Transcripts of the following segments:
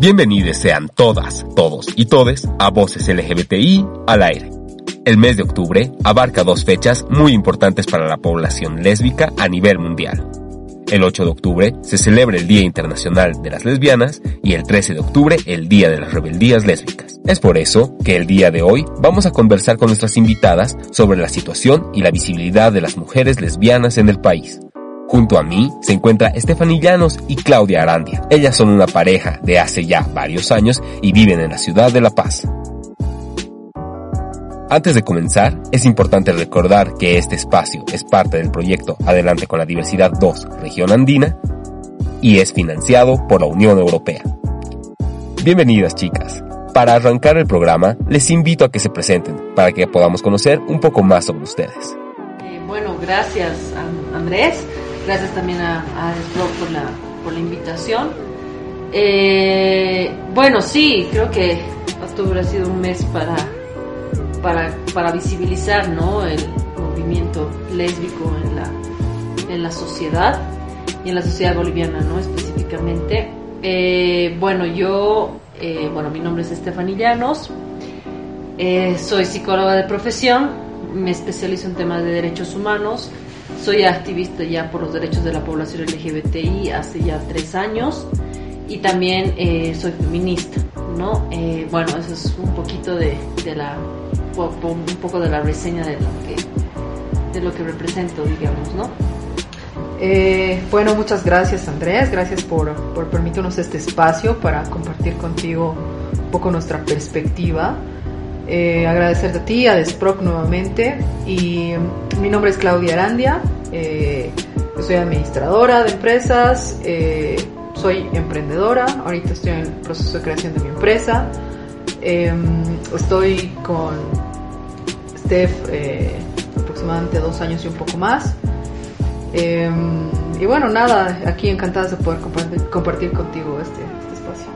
Bienvenidos sean todas, todos y todes a Voces LGBTI al aire. El mes de octubre abarca dos fechas muy importantes para la población lésbica a nivel mundial. El 8 de octubre se celebra el Día Internacional de las Lesbianas y el 13 de octubre el Día de las Rebeldías Lésbicas. Es por eso que el día de hoy vamos a conversar con nuestras invitadas sobre la situación y la visibilidad de las mujeres lesbianas en el país. Junto a mí se encuentra Estefanía Llanos y Claudia Arandia. Ellas son una pareja de hace ya varios años y viven en la ciudad de La Paz. Antes de comenzar, es importante recordar que este espacio es parte del proyecto Adelante con la Diversidad 2 Región Andina y es financiado por la Unión Europea. Bienvenidas chicas. Para arrancar el programa, les invito a que se presenten para que podamos conocer un poco más sobre ustedes. Eh, bueno, gracias Andrés, gracias también a, a por la, por la invitación. Eh, bueno, sí, creo que octubre ha sido un mes para, para, para visibilizar ¿no? el movimiento lésbico en la, en la sociedad y en la sociedad boliviana ¿no? específicamente. Eh, bueno, yo, eh, bueno, mi nombre es Estefanía Llanos, eh, soy psicóloga de profesión, me especializo en temas de derechos humanos, soy activista ya por los derechos de la población LGBTI hace ya tres años y también eh, soy feminista, ¿no? Eh, bueno, eso es un poquito de, de la, un poco de la reseña de lo que, de lo que represento, digamos, ¿no? Eh, bueno, muchas gracias Andrés, gracias por, por permitirnos este espacio para compartir contigo un poco nuestra perspectiva. Eh, agradecerte a ti, a Desproc nuevamente. Y mm, mi nombre es Claudia Arandia, eh, soy administradora de empresas, eh, soy emprendedora, ahorita estoy en el proceso de creación de mi empresa. Estoy con Steph aproximadamente dos años y un poco más. Y bueno, nada, aquí encantadas de poder compartir, compartir contigo este, este espacio.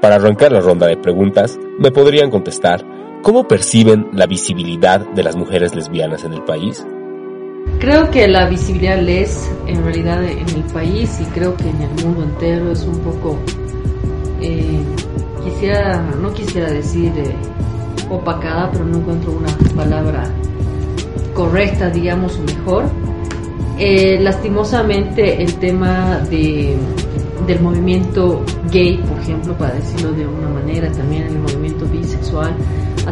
Para arrancar la ronda de preguntas, me podrían contestar cómo perciben la visibilidad de las mujeres lesbianas en el país. Creo que la visibilidad les en realidad en el país y creo que en el mundo entero es un poco, eh, quisiera, no quisiera decir eh, opacada, pero no encuentro una palabra correcta, digamos, o mejor. Eh, lastimosamente el tema de, del movimiento gay, por ejemplo, para decirlo de una manera, también el movimiento bisexual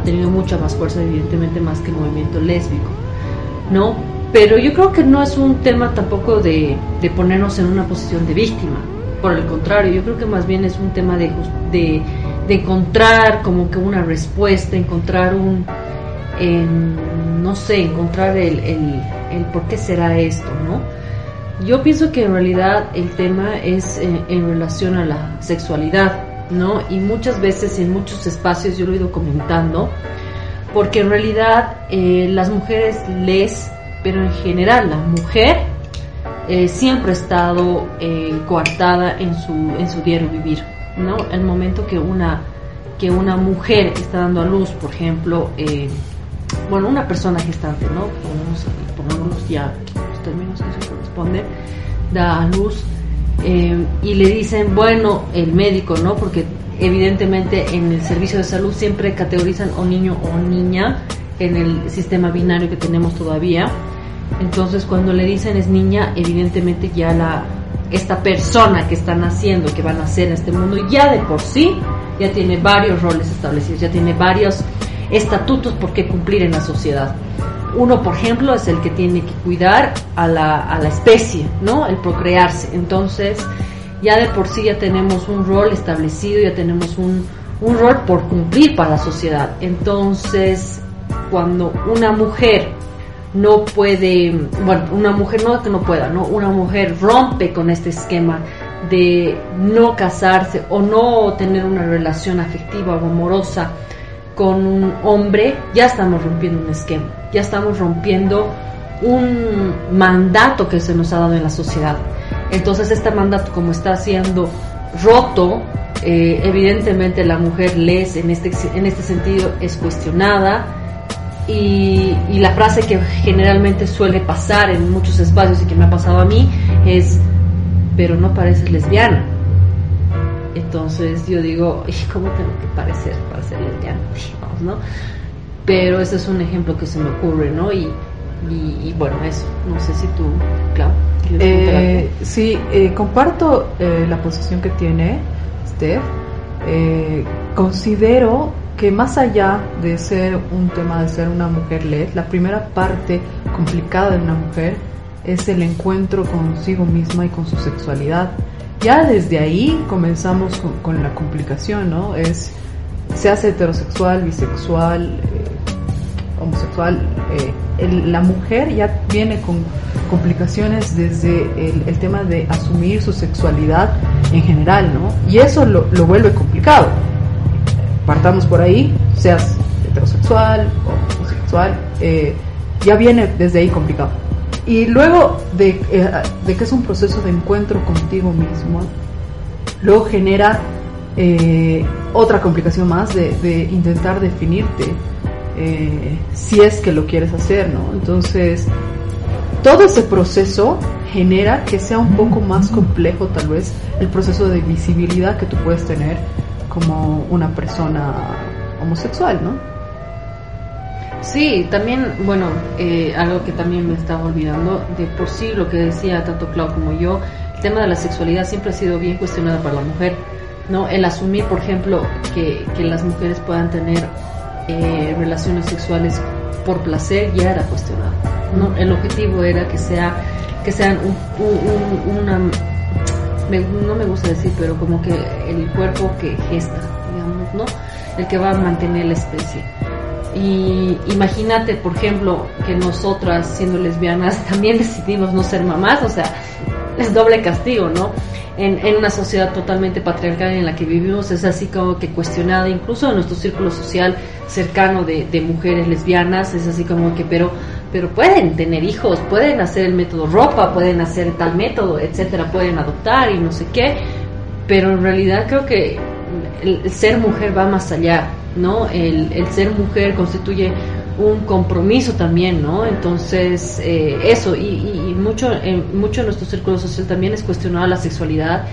tenido mucha más fuerza, evidentemente más que el movimiento lésbico, ¿no? Pero yo creo que no es un tema tampoco de, de ponernos en una posición de víctima, por el contrario, yo creo que más bien es un tema de, de, encontrar como que una respuesta, encontrar un, no sé, encontrar el, el, por qué será esto, ¿no? Yo pienso que en realidad el tema es eh, en relación a la sexualidad, ¿no? Y muchas veces en muchos espacios yo lo he ido comentando, porque en realidad eh, las mujeres les, pero en general la mujer eh, siempre ha estado eh, coartada en su, en su diario vivir, ¿no? El momento que una, que una mujer está dando a luz, por ejemplo, bueno, una persona gestante, ¿no? Pongamos, ya los términos que se corresponden, da a luz eh, y le dicen, bueno, el médico, ¿no? Porque evidentemente en el servicio de salud siempre categorizan o niño o niña en el sistema binario que tenemos todavía. Entonces cuando le dicen es niña, evidentemente ya la esta persona que está naciendo, que va a nacer en este mundo, ya de por sí ya tiene varios roles establecidos, ya tiene varios estatutos por qué cumplir en la sociedad. Uno, por ejemplo, es el que tiene que cuidar a la, a la especie, ¿no? El procrearse. Entonces, ya de por sí ya tenemos un rol establecido, ya tenemos un, un rol por cumplir para la sociedad. Entonces, cuando una mujer no puede, bueno, una mujer no que no pueda, ¿no? Una mujer rompe con este esquema de no casarse o no tener una relación afectiva o amorosa con un hombre, ya estamos rompiendo un esquema, ya estamos rompiendo un mandato que se nos ha dado en la sociedad. Entonces este mandato como está siendo roto, eh, evidentemente la mujer les en este, en este sentido es cuestionada y, y la frase que generalmente suele pasar en muchos espacios y que me ha pasado a mí es, pero no pareces lesbiana. Entonces yo digo, "¿Y ¿cómo tengo que parecer para ser lesbiana? Digamos, ¿no? Pero ese es un ejemplo que se me ocurre, ¿no? Y, y, y bueno, eso. No sé si tú, Clau, Eh, sí, eh, comparto eh, la posición que tiene Steph. Eh, considero que más allá de ser un tema de ser una mujer LED, la primera parte complicada de una mujer es el encuentro consigo misma y con su sexualidad. Ya desde ahí comenzamos con, la complicación, ¿no? Es, se heterosexual, bisexual, eh, homosexual, eh, el- la mujer ya viene con complicaciones desde el, el tema de asumir su sexualidad en general, ¿no? Y eso lo, lo vuelve complicado. Partamos por ahí, seas heterosexual o homosexual, eh, ya viene desde ahí complicado. Y luego de, eh, de que es un proceso de encuentro contigo mismo, luego genera eh, otra complicación más de, de intentar definirte eh, si es que lo quieres hacer, ¿no? Entonces, todo ese proceso genera que sea un poco más complejo tal vez el proceso de visibilidad que tú puedes tener como una persona homosexual, ¿no? Sí, también, bueno, eh, algo que también me estaba olvidando, de por sí lo que decía tanto Clau como yo, el tema de la sexualidad siempre ha sido bien cuestionado para la mujer, ¿no? El asumir, por ejemplo, que, que las mujeres puedan tener eh, relaciones sexuales por placer ya era cuestionado, ¿no? El objetivo era que sea que sean un, un- un- una me- no me gusta decir, pero como que el cuerpo que gesta, digamos, ¿no? El que va a mantener la especie. Y imagínate, por ejemplo, que nosotras, siendo lesbianas, también decidimos no ser mamás, o sea, es doble castigo, ¿no? En, en una sociedad totalmente patriarcal en la que vivimos es así como que cuestionada, incluso en nuestro círculo social cercano de, de mujeres lesbianas, es así como que, pero, pero pueden tener hijos, pueden hacer el método ropa, pueden hacer tal método, etcétera, pueden adoptar y no sé qué, pero en realidad creo que el, el ser mujer va más allá, ¿no? El, el ser mujer constituye un compromiso también, ¿no? Entonces, eh, eso, y, y- mucho, en mucho en nuestro círculo social también es cuestionada la sexualidad,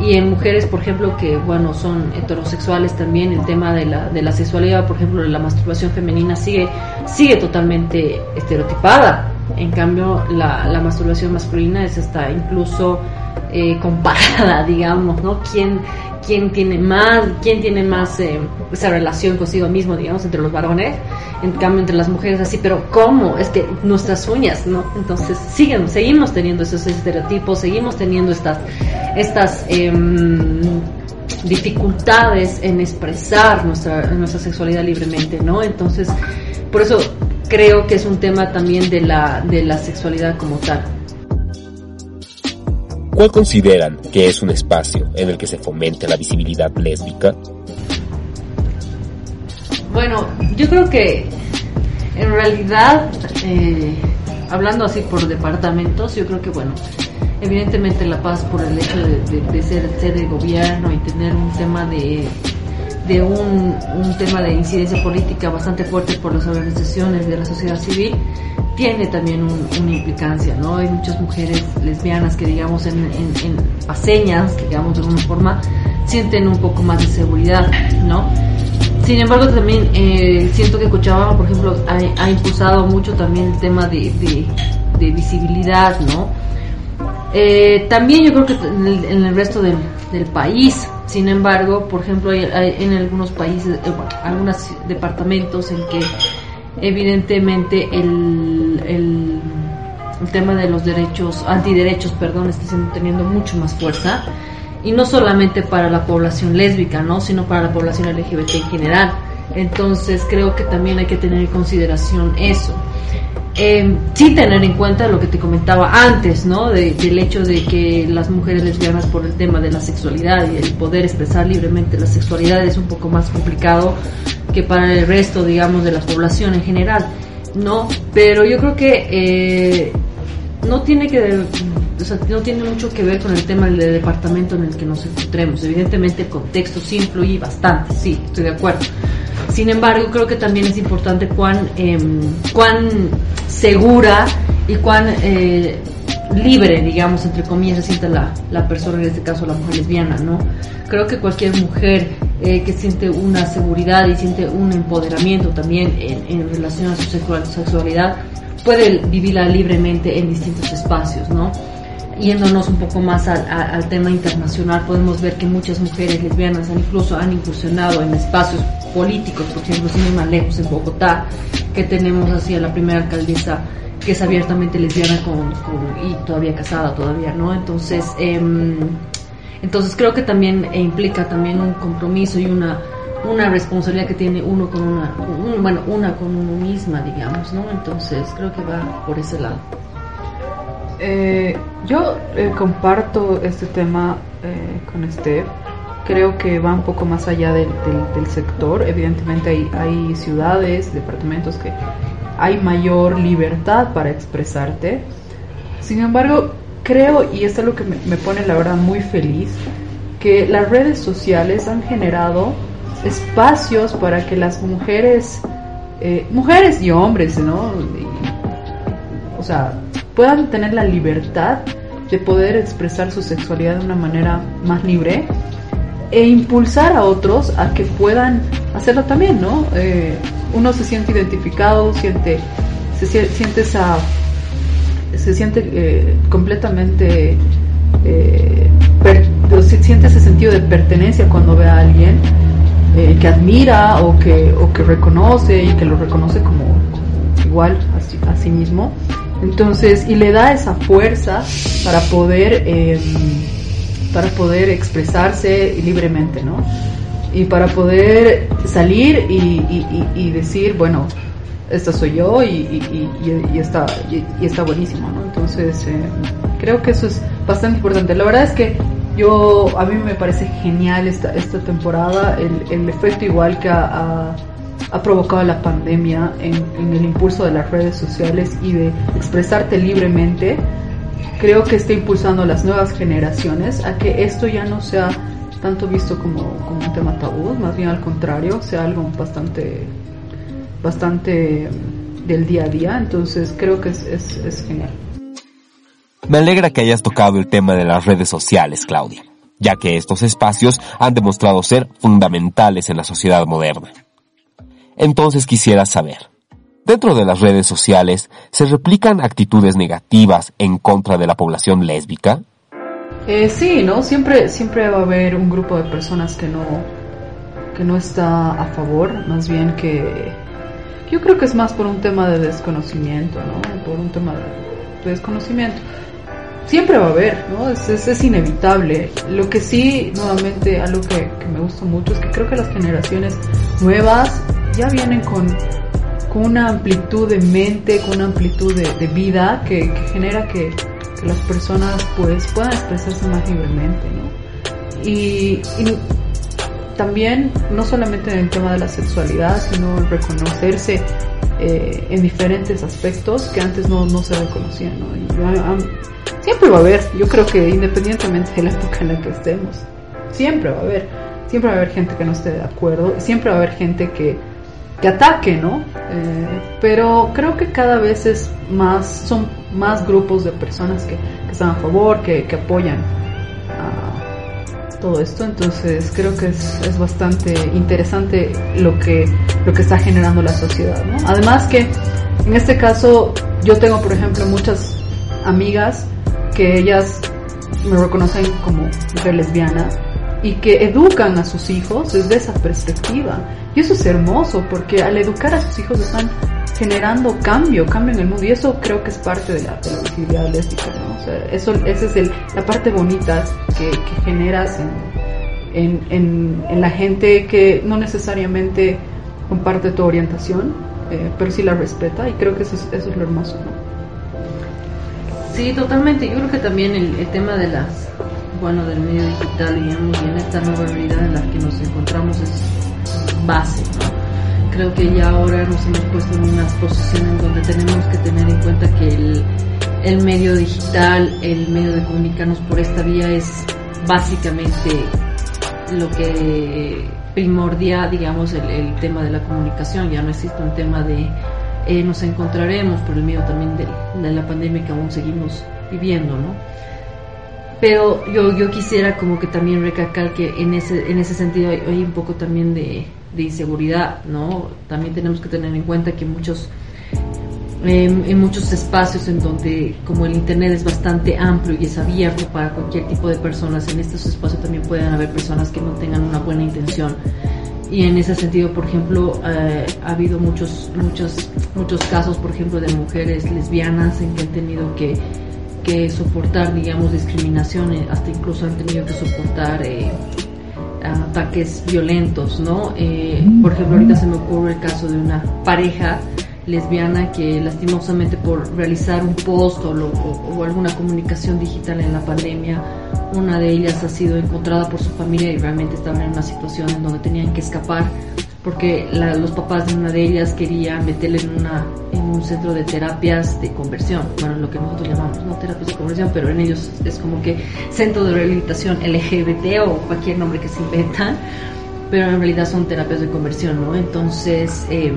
y en mujeres, por ejemplo, que, bueno, son heterosexuales también, el tema de la, de la sexualidad, por ejemplo, la masturbación femenina sigue, sigue totalmente estereotipada, en cambio, la, la masturbación masculina es hasta incluso eh, comparada, digamos, ¿no? ¿Quién, quién tiene más, quién tiene más eh, esa relación consigo mismo, digamos, entre los varones? En cambio, entre las mujeres así, pero ¿cómo? Es que nuestras uñas, ¿no? Entonces, siguen, seguimos teniendo esos estereotipos, seguimos teniendo estas, estas em, dificultades en expresar nuestra, nuestra sexualidad libremente, ¿no? Entonces, por eso creo que es un tema también de la, de la sexualidad como tal. ¿Cuál consideran que es un espacio en el que se fomente la visibilidad lésbica? Bueno, yo creo que en realidad, eh, hablando así por departamentos, yo creo que, bueno, evidentemente La Paz por el hecho de, de- de ser sede de gobierno y tener un tema de, de un, un tema de incidencia política bastante fuerte por las organizaciones de la sociedad civil, tiene también un- una implicancia, ¿no? Hay muchas mujeres lesbianas que, digamos, en, en, en paseñas, digamos, de alguna forma, sienten un poco más de seguridad, ¿no? Sin embargo, también eh, siento que Cochabamba, por ejemplo, ha, ha impulsado mucho también el tema de, de- de visibilidad, ¿no? Eh, también yo creo que en el, en el resto del, del país, sin embargo, por ejemplo, hay, hay en algunos países, eh, bueno, algunos departamentos en que evidentemente el, el, el tema de los derechos, antiderechos, perdón, está siendo- teniendo mucho más fuerza y no solamente para la población lésbica, ¿no? sino para la población LGBT en general. Entonces creo que también hay que tener en consideración eso. eh, sin tener en cuenta lo que te comentaba antes, ¿no? De- del hecho de que las mujeres lesbianas por el tema de la sexualidad y el poder expresar libremente la sexualidad es un poco más complicado que para el resto, digamos, de la población en general, ¿no? Pero yo creo que eh, no tiene que o sea, no tiene mucho que ver con el tema del departamento en el que nos encontremos. Evidentemente el contexto sí influye bastante, sí, estoy de acuerdo. Sin embargo, creo que también es importante cuán, em, cuán segura y cuán eh, libre, digamos, entre comillas, se siente la, la persona, en este caso la mujer lesbiana, ¿no? Creo que cualquier mujer eh, que siente una seguridad y siente un empoderamiento también en, en relación a su sexual- sexualidad puede vivirla libremente en distintos espacios, ¿no? Yéndonos un poco más al tema internacional, podemos ver que muchas mujeres lesbianas han incluso han incursionado en espacios políticos, por ejemplo, sin ir más lejos en Bogotá, que tenemos así a la primera alcaldesa que es abiertamente lesbiana con, y todavía casada todavía, ¿no? Entonces, em, entonces creo que también eh, implica también un compromiso y una una responsabilidad que tiene uno con una, un- bueno, una con uno misma, digamos, ¿no? Entonces creo que va por ese lado. Eh, yo eh, comparto este tema eh, con Steph. Creo que va un poco más allá del, del- del sector. Evidentemente hay, hay ciudades, departamentos que hay mayor libertad para expresarte. Sin embargo, creo, y esto es lo que me, pone la verdad muy feliz, que las redes sociales han generado espacios para que las mujeres, eh, mujeres y hombres, ¿no? O sea, puedan tener la libertad de poder expresar su sexualidad de una manera más libre e impulsar a otros a que puedan hacerlo también, ¿no? Eh, uno se siente identificado, siente, se sie- siente esa, se siente eh, completamente, eh, siente ese sentido de pertenencia cuando ve a alguien que admira o que, o que reconoce y que lo reconoce como, igual a a sí mismo. Entonces, y le da esa fuerza para poder, eh, para poder expresarse libremente, ¿no? Y para poder salir y, y- decir, bueno, esta soy yo y, está, y, está buenísimo, ¿no? Entonces, eh, creo que eso es bastante importante. La verdad es que yo, a mí me parece genial esta, esta temporada, el, el efecto igual que ha, ha- provocado la pandemia en el impulso de las redes sociales y de expresarte libremente. Creo que está impulsando a las nuevas generaciones a que esto ya no sea tanto visto como, como un tema tabú, más bien al contrario, sea algo bastante, bastante mm, del día a día. Entonces creo que es, es, es genial. Me alegra que hayas tocado el tema de las redes sociales, Claudia, ya que estos espacios han demostrado ser fundamentales en la sociedad moderna. Entonces quisiera saber, dentro de las redes sociales, ¿se replican actitudes negativas en contra de la población lésbica? Eh, sí, ¿no? Siempre, siempre va a haber un grupo de personas que no, que no está a favor, más bien que yo creo que es más por un tema de desconocimiento, ¿no? Por un tema de, de desconocimiento. Siempre va a haber, ¿no? Es, es, es inevitable. Lo que sí, nuevamente, algo que, que me gusta mucho es que creo que las generaciones nuevas ya vienen con, con una amplitud de mente, con una amplitud de, vida que, genera que, que las personas pues puedan expresarse más libremente, ¿no? Y, y también no solamente en el tema de la sexualidad, sino reconocerse eh, en diferentes aspectos que antes no, no se reconocían, siempre va a haber, yo creo que independientemente de la época en la que estemos, siempre va a haber, siempre va a haber gente que no esté de acuerdo, siempre va a haber gente que, que ataque, ¿no? Eh, pero creo que cada vez es más, son más grupos de personas que, están a favor, que, que apoyan a todo esto, entonces creo que es, es bastante interesante lo que, lo que está generando la sociedad, ¿no? Además que en este caso yo tengo, por ejemplo, muchas amigas que ellas me reconocen como mujer lesbiana y que educan a sus hijos desde esa perspectiva. Y eso es hermoso porque al educar a sus hijos están generando cambio, cambio en el mundo y eso creo que es parte de la, de lésbica, ¿no? O sea, eso, esa es la parte bonita que, generas en, en, en, la gente que no necesariamente comparte tu orientación, eh, pero sí la respeta y creo que eso es, eso es lo hermoso. ¿no? Sí, totalmente. Yo creo que también el tema de las, bueno, del medio digital, y en esta nueva realidad en la que nos encontramos es base, ¿no? Creo que ya ahora nos hemos puesto en unas posiciones donde tenemos que tener en cuenta que el, el medio digital, el medio de comunicarnos por esta vía es básicamente lo que primordia, digamos, el, el tema de la comunicación. Ya no existe un tema de eh, nos encontraremos por el miedo también de la pandemia que aún seguimos viviendo, ¿no? Pero yo, yo quisiera como que también recalcar que en ese, en ese sentido hay, hay un poco también de, de inseguridad, ¿no? También tenemos que tener en cuenta que muchos, en, en muchos espacios en donde como el Internet es bastante amplio y es abierto para cualquier tipo de personas, en estos espacios también pueden haber personas que no tengan una buena intención. Y en ese sentido, por ejemplo, eh, ha habido muchos, muchos, muchos casos, por ejemplo, de mujeres lesbianas en que han tenido que, que soportar, digamos, discriminación, eh, hasta incluso han tenido que soportar eh, ataques violentos, ¿no? Eh, por ejemplo, ahorita se me ocurre el caso de una pareja lesbiana que lastimosamente por realizar un post o, lo- o- o alguna comunicación digital en la pandemia, una de ellas ha sido encontrada por su familia y realmente estaban en una situación en donde tenían que escapar porque la- los papás de una de ellas querían meterle en, una, en un centro de terapias de conversión, bueno, lo que nosotros llamamos, no terapias de conversión, pero en ellos es como que centro de rehabilitación LGBT o cualquier nombre que se inventan, pero en realidad son terapias de conversión, ¿no? Entonces, eh,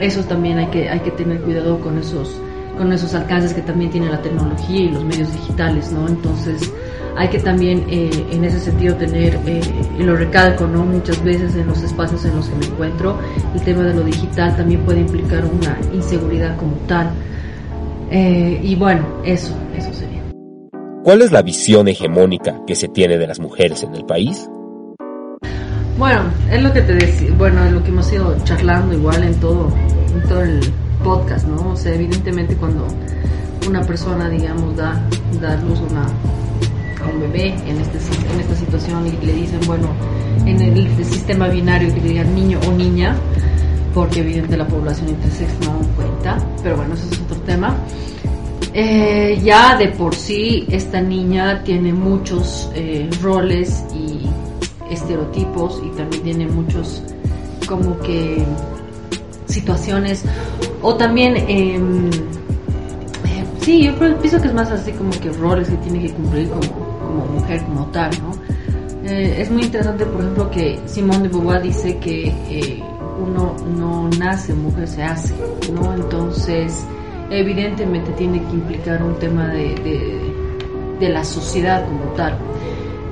eso también hay que, hay que tener cuidado con esos, con esos alcances que también tiene la tecnología y los medios digitales, ¿no? Entonces, hay que también eh, en ese sentido tener, eh, y lo recalco, ¿no? Muchas veces en los espacios en los que me encuentro, el tema de lo digital también puede implicar una inseguridad como tal. Eh, y bueno, eso, eso sería. ¿Cuál es la visión hegemónica que se tiene de las mujeres en el país? Bueno, es lo que te decía, bueno, es lo que hemos ido charlando igual en todo, en todo el podcast, ¿no? O sea, evidentemente cuando una persona, digamos, da, da luz a, una, a un bebé en, este, en esta situación y le dicen, bueno, en el sistema binario que le digan niño o niña, porque evidentemente la población intersex no cuenta, pero bueno, eso es otro tema. Eh, ya de por sí esta niña tiene muchos eh, roles y estereotipos y también tiene muchos como que situaciones. O también em, eh, sí yo pienso que es más así como que roles que tiene que cumplir como, como mujer como tal no Eh, es muy interesante por ejemplo que Simone de Beauvoir dice que eh, uno no nace mujer se hace no entonces evidentemente tiene que implicar un tema de, de, de la sociedad como tal.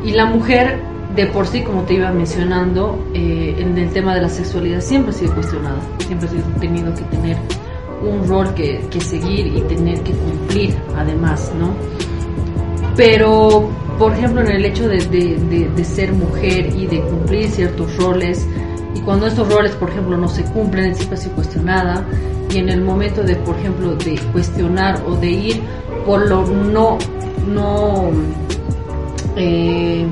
Y la mujer, de por sí, como te iba mencionando, eh, en el tema de la sexualidad siempre ha sido cuestionada, siempre ha tenido que tener un rol que, que seguir y tener que cumplir, además, ¿no? Pero, por ejemplo, en el hecho de, de- de- de ser mujer y de cumplir ciertos roles, y cuando estos roles, por ejemplo, no se cumplen, siempre ha sido cuestionada, y en el momento de, por ejemplo, de cuestionar o de ir por lo no, no eh,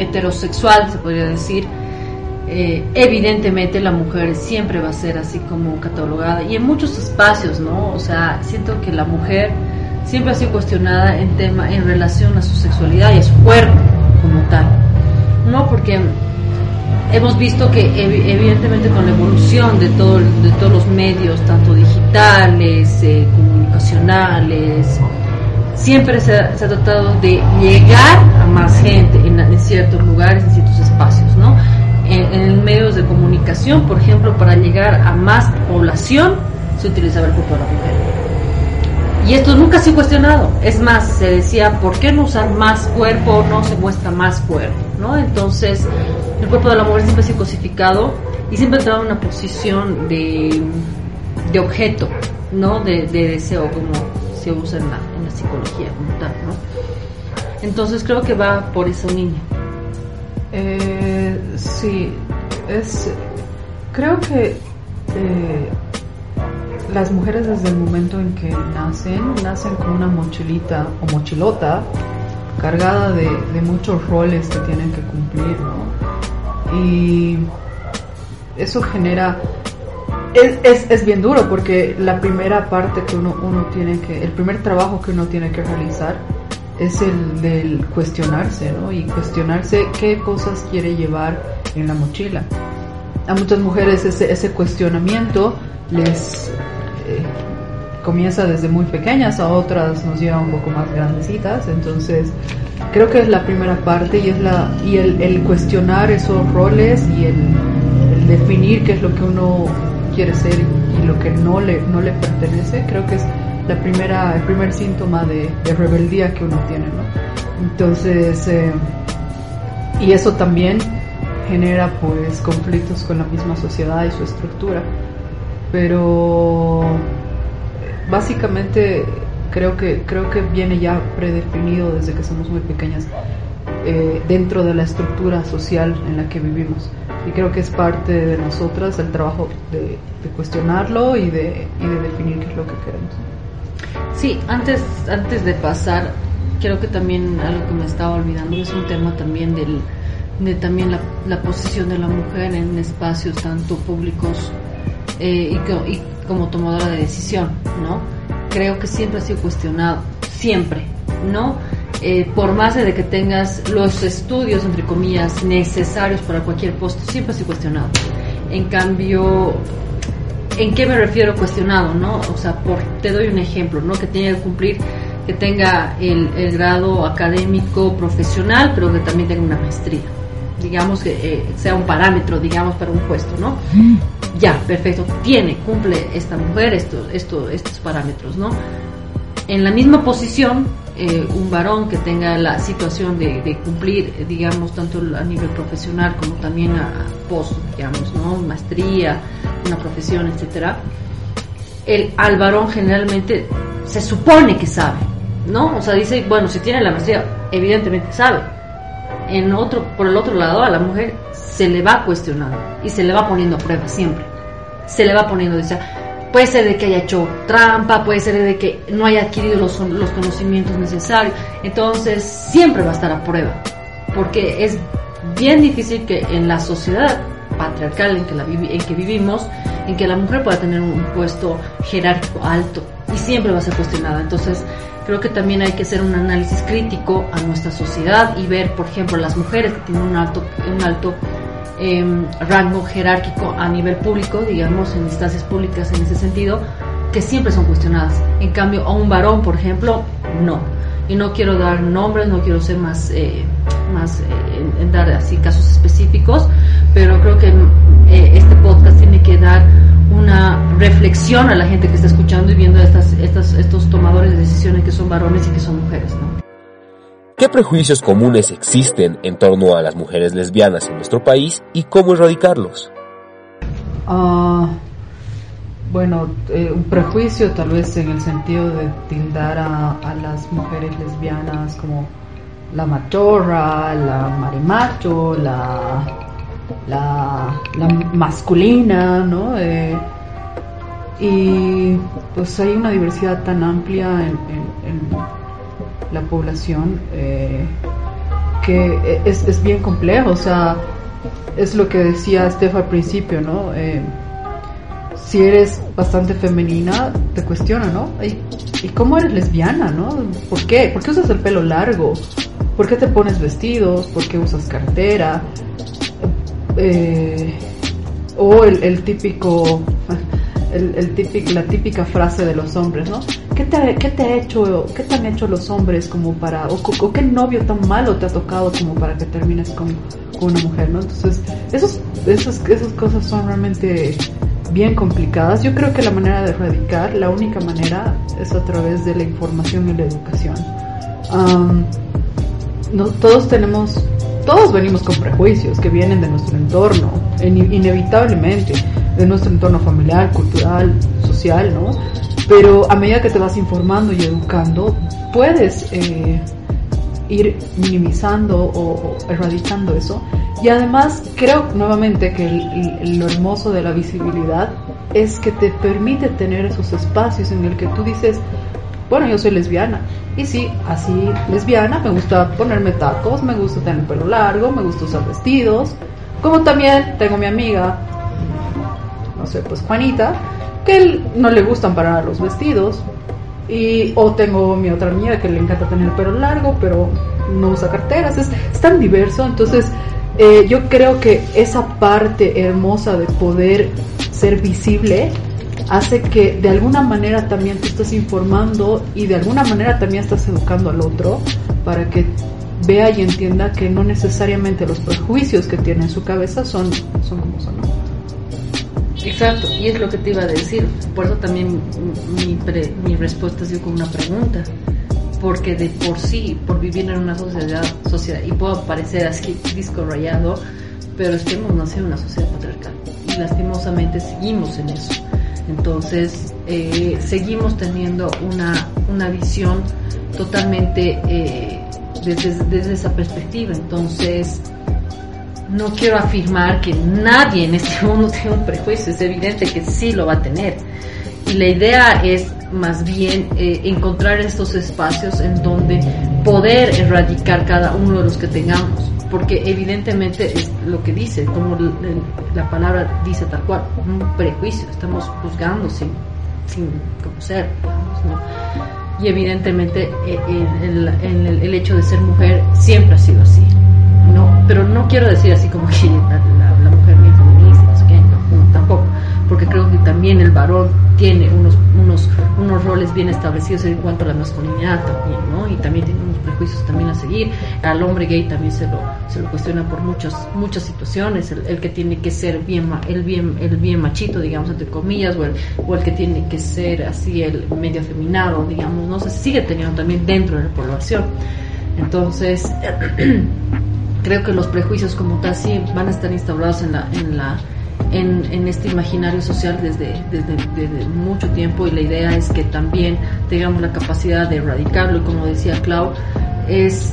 heterosexual, se podría decir, eh, evidentemente la mujer siempre va a ser así como catalogada y en muchos espacios, ¿no? O sea, siento que la mujer siempre ha sido cuestionada en tema en relación a su sexualidad y a su cuerpo como tal, ¿no? Porque hemos visto que evi- evidentemente con la evolución de, todo, de todos los medios, tanto digitales, eh, comunicacionales, siempre se ha, se ha tratado de llegar a más gente en, ciertos lugares, en ciertos espacios, ¿no? En, medios de comunicación, por ejemplo, para llegar a más población, se utilizaba el cuerpo de la mujer. Y esto nunca se ha cuestionado. Es más, se decía, ¿por qué no usar más cuerpo o no se muestra más cuerpo? ¿no? Entonces, el cuerpo de la mujer siempre ha sido cosificado y siempre ha entrado en una posición de, de objeto, ¿no? De, de deseo, como se usa en la, en la psicología como tal, ¿no? Entonces creo que va por esa línea. Eh, sí, es. Creo que eh, las mujeres desde el momento en que nacen, nacen con una mochilita o mochilota cargada de, de muchos roles que tienen que cumplir, ¿no? Y eso genera es, es, es bien duro porque la primera parte que uno, uno tiene que, el primer trabajo que uno tiene que realizar es el del cuestionarse, ¿no? Y cuestionarse qué cosas quiere llevar en la mochila. A muchas mujeres ese, ese cuestionamiento les eh, comienza desde muy pequeñas, a otras nos lleva un poco más grandecitas, entonces creo que es la primera parte y es la y el, el cuestionar esos roles y el, el definir qué es lo que uno quiere ser y lo que no le no le pertenece, creo que es la primera el primer síntoma de, rebeldía que uno tiene, ¿no? Entonces eh, y eso también genera pues conflictos con la misma sociedad y su estructura pero básicamente creo que creo que viene ya predefinido desde que somos muy pequeñas eh, dentro de la estructura social en la que vivimos y creo que es parte de nosotras el trabajo de, cuestionarlo y de, y de definir qué es lo que queremos Sí, antes, antes de pasar, creo que también algo que me estaba olvidando es un tema también del, de también la, la posición de la mujer en espacios tanto públicos eh, y, y como tomadora de decisión, ¿no? Creo que siempre ha sido cuestionado, siempre, ¿no? Eh, por más de que tengas los estudios, entre comillas, necesarios para cualquier puesto, siempre sido cuestionado. En cambio, ¿En qué me refiero cuestionado, no? O sea, por, te doy un ejemplo, ¿no? Que tenga que cumplir, que tenga el, el grado académico profesional, pero que también tenga una maestría. Digamos que eh, sea un parámetro, digamos, para un puesto, ¿no? Ya, perfecto. Tiene, cumple esta mujer estos, estos, estos parámetros, ¿no? En la misma posición, eh, un varón que tenga la situación de, cumplir, digamos, tanto a nivel profesional como también a post, digamos, ¿no? Maestría, una profesión, etcétera. El, al varón generalmente se supone que sabe, ¿no? O sea, dice, bueno, si tiene la maestría, evidentemente sabe. En otro, por el otro lado, a la mujer se le va cuestionando y se le va poniendo a prueba siempre. Se le va poniendo, sea, puede ser de que haya hecho trampa, puede ser de que no haya adquirido los, los conocimientos necesarios. Entonces, siempre va a estar a prueba. Porque es bien difícil que en la sociedad patriarcal en que, la vivi- en que vivimos, en que la mujer pueda tener un puesto jerárquico alto y siempre va a ser cuestionada. Entonces, creo que también hay que hacer un análisis crítico a nuestra sociedad y ver, por ejemplo, las mujeres que tienen un alto, un alto em, rango jerárquico a nivel público, digamos, en instancias públicas en ese sentido, que siempre son cuestionadas. En cambio, a un varón, por ejemplo, no. Y no quiero dar nombres, no quiero ser más, eh, más eh, en, en dar así casos específicos, pero creo que eh, este podcast tiene que dar una reflexión a la gente que está escuchando y viendo estas, estas, estos tomadores de decisiones que son varones y que son mujeres, ¿no? ¿Qué prejuicios comunes existen en torno a las mujeres lesbianas en nuestro país y cómo erradicarlos? Ah, bueno, eh, un prejuicio tal vez en el sentido de tildar a, las mujeres lesbianas como la machorra, la marimacho, la, la, la masculina, ¿no? Eh, y pues hay una diversidad tan amplia en la población eh, que es, es bien complejo, o sea, es lo que decía Steph al principio, ¿no? Eh, si eres bastante femenina, te cuestiona, ¿no? ¿Y, y cómo eres lesbiana, no? ¿Por qué? ¿Por qué usas el pelo largo? ¿Por qué te pones vestidos? ¿Por qué usas cartera? Eh, o el, el típico, el, el típico, la típica frase de los hombres, ¿no? ¿Qué te, qué te ha hecho, qué te han hecho los hombres como para, o, o qué novio tan malo te ha tocado como para que termines con, con una mujer, ¿no? Entonces, esos, esas, esas cosas son realmente bien complicadas. Yo creo que la manera de erradicar, la única manera es a través de la información y la educación. Am, no, todos tenemos, todos venimos con prejuicios que vienen de nuestro entorno, in- inevitablemente, de nuestro entorno familiar, cultural, social, ¿no? Pero a medida que te vas informando y educando, puedes eh, ir minimizando o, erradicando eso. Y además creo nuevamente que el- el- lo hermoso de la visibilidad es que te permite tener esos espacios en el que tú dices, bueno, yo soy lesbiana. Y sí, así lesbiana, me gusta ponerme tacos, me gusta tener pelo largo, me gusta usar vestidos. Como también tengo mi amiga no sé, pues Juanita, que no le gustan para los vestidos. Y, o tengo mi otra amiga que le encanta tener el pelo largo, pero no usa carteras. Es, es tan diverso. Entonces, eh, yo creo que esa parte hermosa de poder ser visible hace que de alguna manera también te estás informando y de alguna manera también estás educando al otro para que vea y entienda que no necesariamente los prejuicios que tiene en su cabeza son, son como son. Exacto, y es lo que te iba a decir. Por eso también mi, pre- mi respuesta ha sido con una pregunta. Porque de por sí, por vivir en una sociedad, sociedad y puedo parecer así disco rayado, pero es que hemos nacido en una sociedad patriarcal y lastimosamente seguimos en eso. Entonces, eh, seguimos teniendo una, una visión totalmente eh, desde esa perspectiva. Entonces, no quiero afirmar que nadie en este mundo tiene un prejuicio, es evidente que sí lo va a tener. Y la idea es más bien eh, encontrar estos espacios en donde poder erradicar cada uno de los que tengamos, porque evidentemente es lo que dice, como la palabra dice tal cual, un prejuicio, estamos juzgando sin, sin conocer, digamos, ¿no? Y evidentemente eh, el, hecho de ser mujer siempre ha sido así, pero no quiero decir así como que la, la- mujer bien feminista, no sé qué, no, no, tampoco, porque creo que también el varón tiene unos, unos, unos roles bien establecidos en cuanto a la masculinidad también, ¿no? Y también tiene unos prejuicios también a seguir. Al hombre gay también se lo, se lo cuestiona por muchas, muchas situaciones, el, el que tiene que ser bien, el bien, el bien machito, digamos, entre comillas, o el, o el que tiene que ser así el medio afeminado, digamos, ¿no? Se sigue teniendo también dentro de la población. Entonces, creo que los prejuicios como tal sí van a estar instaurados en la en la en, este imaginario social desde, desde, mucho tiempo. Y la idea es que también tengamos la capacidad de erradicarlo. Y como decía Clau es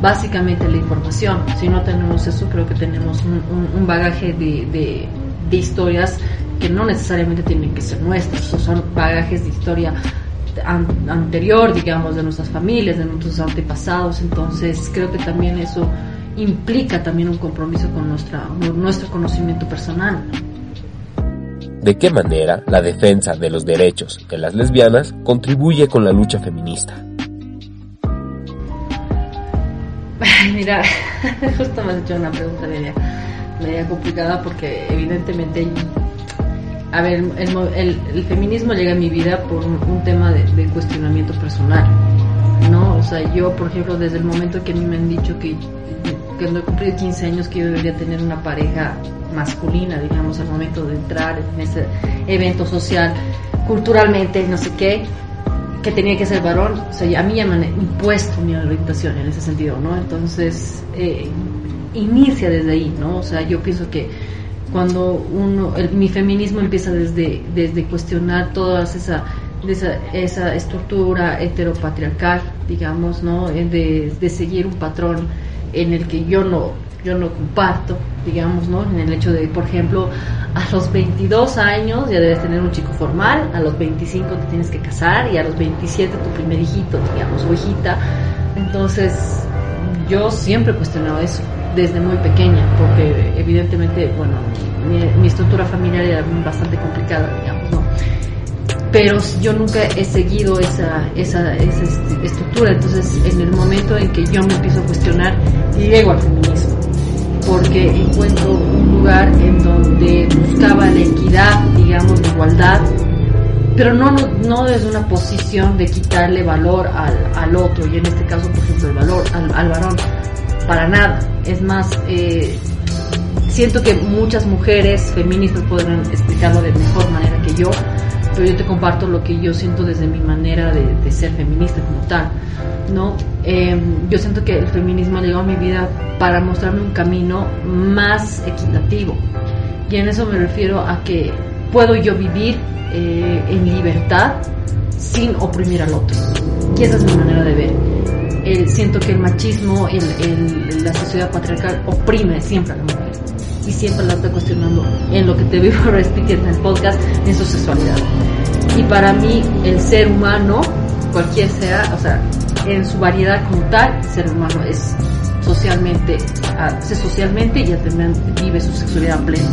básicamente la información. Si no tenemos eso creo que tenemos un, bagaje de, de, historias que no necesariamente tienen que ser nuestras. Son bagajes de historia an- anterior, digamos, de nuestras familias, de nuestros antepasados. Entonces, creo que también eso implica también un compromiso con nuestra, nuestro conocimiento personal. ¿De qué manera la defensa de los derechos de las lesbianas contribuye con la lucha feminista? Mira, justo me has hecho una pregunta media, media complicada porque evidentemente, a ver, el, mo- el- el feminismo llega a mi vida por un, un tema de, de cuestionamiento personal, ¿no? O sea, yo, por ejemplo, desde el momento que a mí me han dicho que, que cuando he cumplido 15 años que yo debería tener una pareja masculina, digamos, al momento de entrar en ese evento social, culturalmente, no sé qué, que tenía que ser varón, o sea, a mí ya me han impuesto mi orientación en ese sentido, ¿no? Entonces, eh, inicia desde ahí, ¿no? O sea, yo pienso que cuando uno, mi feminismo empieza desde, desde cuestionar toda esa, de esa, esa estructura heteropatriarcal, digamos, ¿no? Eh, De, seguir un patrón en el que yo no, yo no comparto, digamos, ¿no? En el hecho de, por ejemplo, a los 22 años ya debes tener un chico formal, a los 25 te tienes que casar y a los 27 tu primer hijito, digamos, o hijita. Entonces, yo siempre he cuestionado eso desde muy pequeña, porque evidentemente, bueno, mi estructura familiar era bastante complicada, digamos, ¿no? Pero yo nunca he seguido esa, esa, esa est- estructura, entonces en el momento en que yo me empiezo a cuestionar, llego al feminismo, porque encuentro un lugar en donde buscaba la equidad, digamos, la igualdad, pero no, no, no desde una posición de quitarle valor al, al otro, y en este caso, por ejemplo, el valor al, al varón, para nada. Es más, eh, siento que muchas mujeres feministas podrán explicarlo de mejor manera que yo, pero yo te comparto lo que yo siento desde mi manera de, de ser feminista como tal, ¿no? Eh, yo siento que el feminismo llegado a mi vida para mostrarme un camino más equitativo, y en eso me refiero a que puedo yo vivir eh, en libertad sin oprimir al otro, y esa es mi manera de ver. Eh, siento que el machismo, el, el- la sociedad patriarcal oprime siempre a la mujer y siempre la está cuestionando en lo que te vivo repitiendo en el podcast, en su sexualidad. Y para mí, el ser humano, cualquier sea, o sea, en su variedad como tal, el ser humano es socialmente, hace socialmente y también vive su sexualidad plena.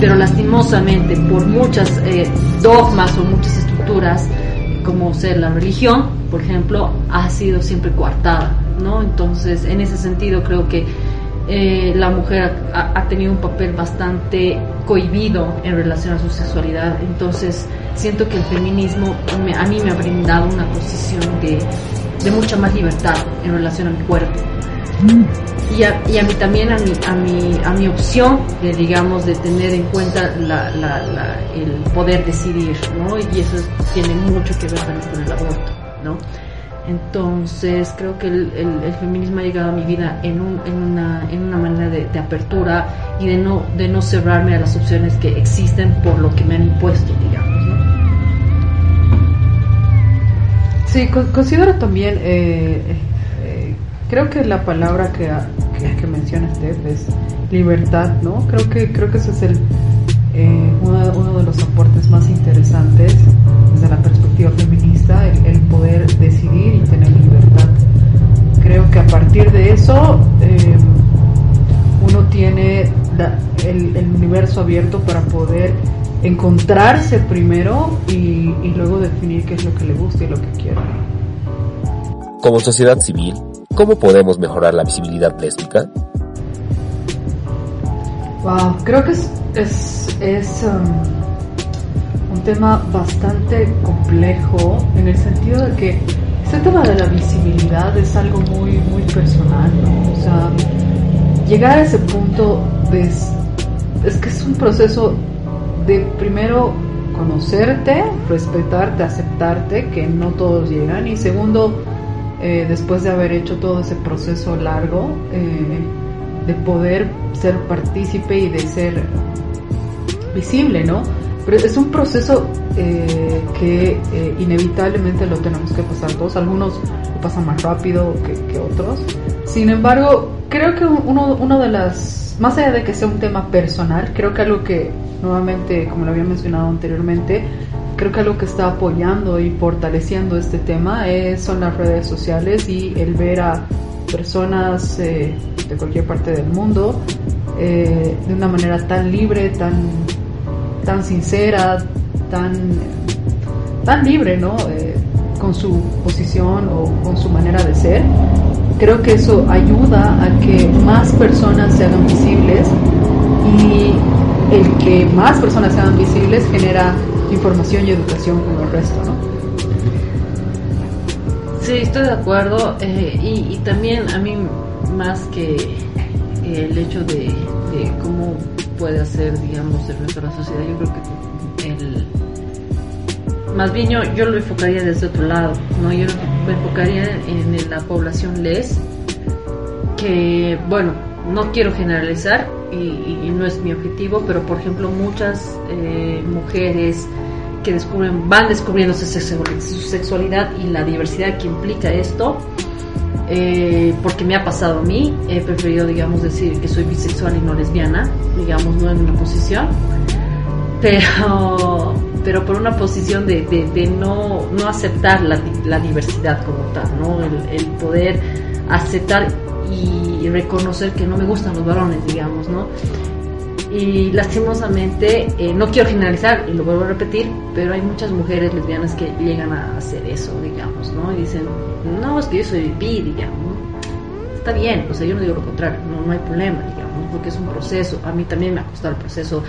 pero lastimosamente por muchas eh, dogmas o muchas estructuras, como ser la religión, por ejemplo, ha sido siempre coartada, ¿no? Entonces, en ese sentido creo que eh, la mujer ha, tenido un papel bastante cohibido en relación a su sexualidad. Entonces, siento que el feminismo me, a mí me ha brindado una posición de, de, mucha más libertad en relación a mi cuerpo. Y a, y a mí también, a mi, a mi, a mi opción, de, digamos, de tener en cuenta la, la, la, el poder decidir, ¿no? Y eso tiene mucho que ver también con el aborto, ¿no? Entonces creo que el, el, el, feminismo ha llegado a mi vida en, un, en, una, en una manera de, de, apertura y de no, de no cerrarme a las opciones que existen por lo que me han impuesto, digamos. ¿no? Sí, considero también, eh, eh, creo que la palabra que, que, que menciona Steph es libertad, ¿no? Creo que, creo que ese es el, eh, uno, uno, de los aportes más interesantes desde la perspectiva feminista, el, el, poder decidir y tener libertad. Creo que a partir de eso eh, uno tiene la, el, el, universo abierto para poder encontrarse primero y, y luego definir qué es lo que le gusta y lo que quiere. Como sociedad civil, ¿cómo podemos mejorar la visibilidad lésbica? Wow, creo que es, es, es um, un tema bastante complejo en el sentido de que este tema de la visibilidad es algo muy, muy personal, ¿no? O sea, llegar a ese punto de, es que es un proceso de primero conocerte, respetarte, aceptarte, que no todos llegan, y segundo, eh, después de haber hecho todo ese proceso largo, eh, de poder ser partícipe y de ser visible, ¿no? Pero es un proceso eh, que eh, inevitablemente lo tenemos que pasar todos. Algunos lo pasan más rápido que, que otros. Sin embargo, creo que uno, uno de las, más allá de que sea un tema personal, creo que algo que nuevamente, como lo había mencionado anteriormente, creo que algo que está apoyando y fortaleciendo este tema es, son las redes sociales y el ver a personas eh, de cualquier parte del mundo eh, de una manera tan libre, tan, tan sincera, tan, tan libre, ¿no? Eh, con su posición o con su manera de ser. Creo que eso ayuda a que más personas se hagan visibles y el que más personas se hagan visibles genera información y educación con el resto, ¿no? Sí, estoy de acuerdo. Eh, y, también a mí, más que el hecho de, cómo puede hacer, digamos, el resto de la sociedad, yo creo que el. Más bien yo, lo enfocaría desde otro lado, ¿no? Yo lo enfocaría en la población les, que, bueno, no quiero generalizar y, y, no es mi objetivo, pero por ejemplo muchas eh, mujeres que descubren, van descubriendo su sexualidad y la diversidad que implica esto, eh, porque me ha pasado a mí, he preferido, digamos, decir que soy bisexual y no lesbiana, digamos, no en una posición, pero, pero por una posición de, de, de no, no aceptar la, la, diversidad como tal, ¿no? El, el poder aceptar y reconocer que no me gustan los varones, digamos, ¿no? Y lastimosamente, eh, no quiero generalizar y lo vuelvo a repetir, pero hay muchas mujeres lesbianas que llegan a hacer eso, digamos, ¿no? Y dicen, no, es que yo soy bi, digamos. Está bien, o sea, yo no digo lo contrario, no, no hay problema, digamos, porque es un proceso, a mí también me ha costado el proceso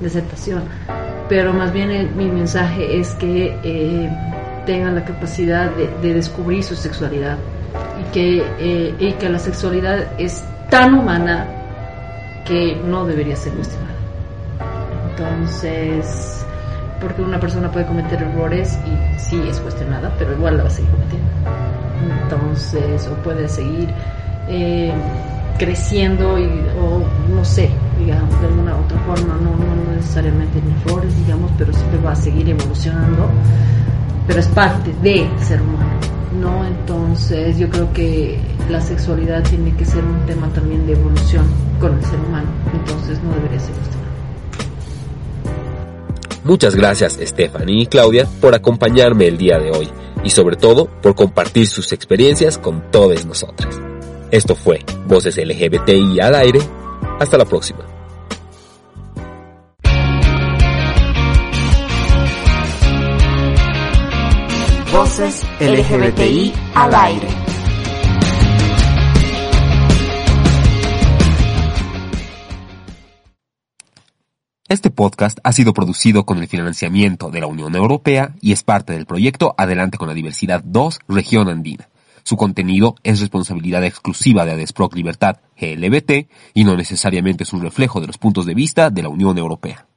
de aceptación, pero más bien el, mi mensaje es que eh, tengan la capacidad de, de, descubrir su sexualidad y que, eh, y que la sexualidad es tan humana que no debería ser cuestionada. Entonces, porque una persona puede cometer errores y sí es cuestionada, pero igual la va a seguir cometiendo. Entonces, o puede seguir eh, creciendo y, o no sé, digamos, de alguna otra forma, no, no necesariamente en errores, digamos, pero siempre va a seguir evolucionando, pero es parte de ser humano. ¿no? Entonces yo creo que la sexualidad tiene que ser un tema también de evolución con el ser humano, entonces no debería ser usted. Muchas gracias Stephanie y Claudia por acompañarme el día de hoy y sobre todo por compartir sus experiencias con todos nosotros. Esto fue Voces LGBTI al aire. Hasta la próxima. Voces LGBTI al aire. Este podcast ha sido producido con el financiamiento de la Unión Europea y es parte del proyecto Adelante con la Diversidad 2 Región Andina. Su contenido es responsabilidad exclusiva de Adesproc Libertad GLBT y no necesariamente es un reflejo de los puntos de vista de la Unión Europea.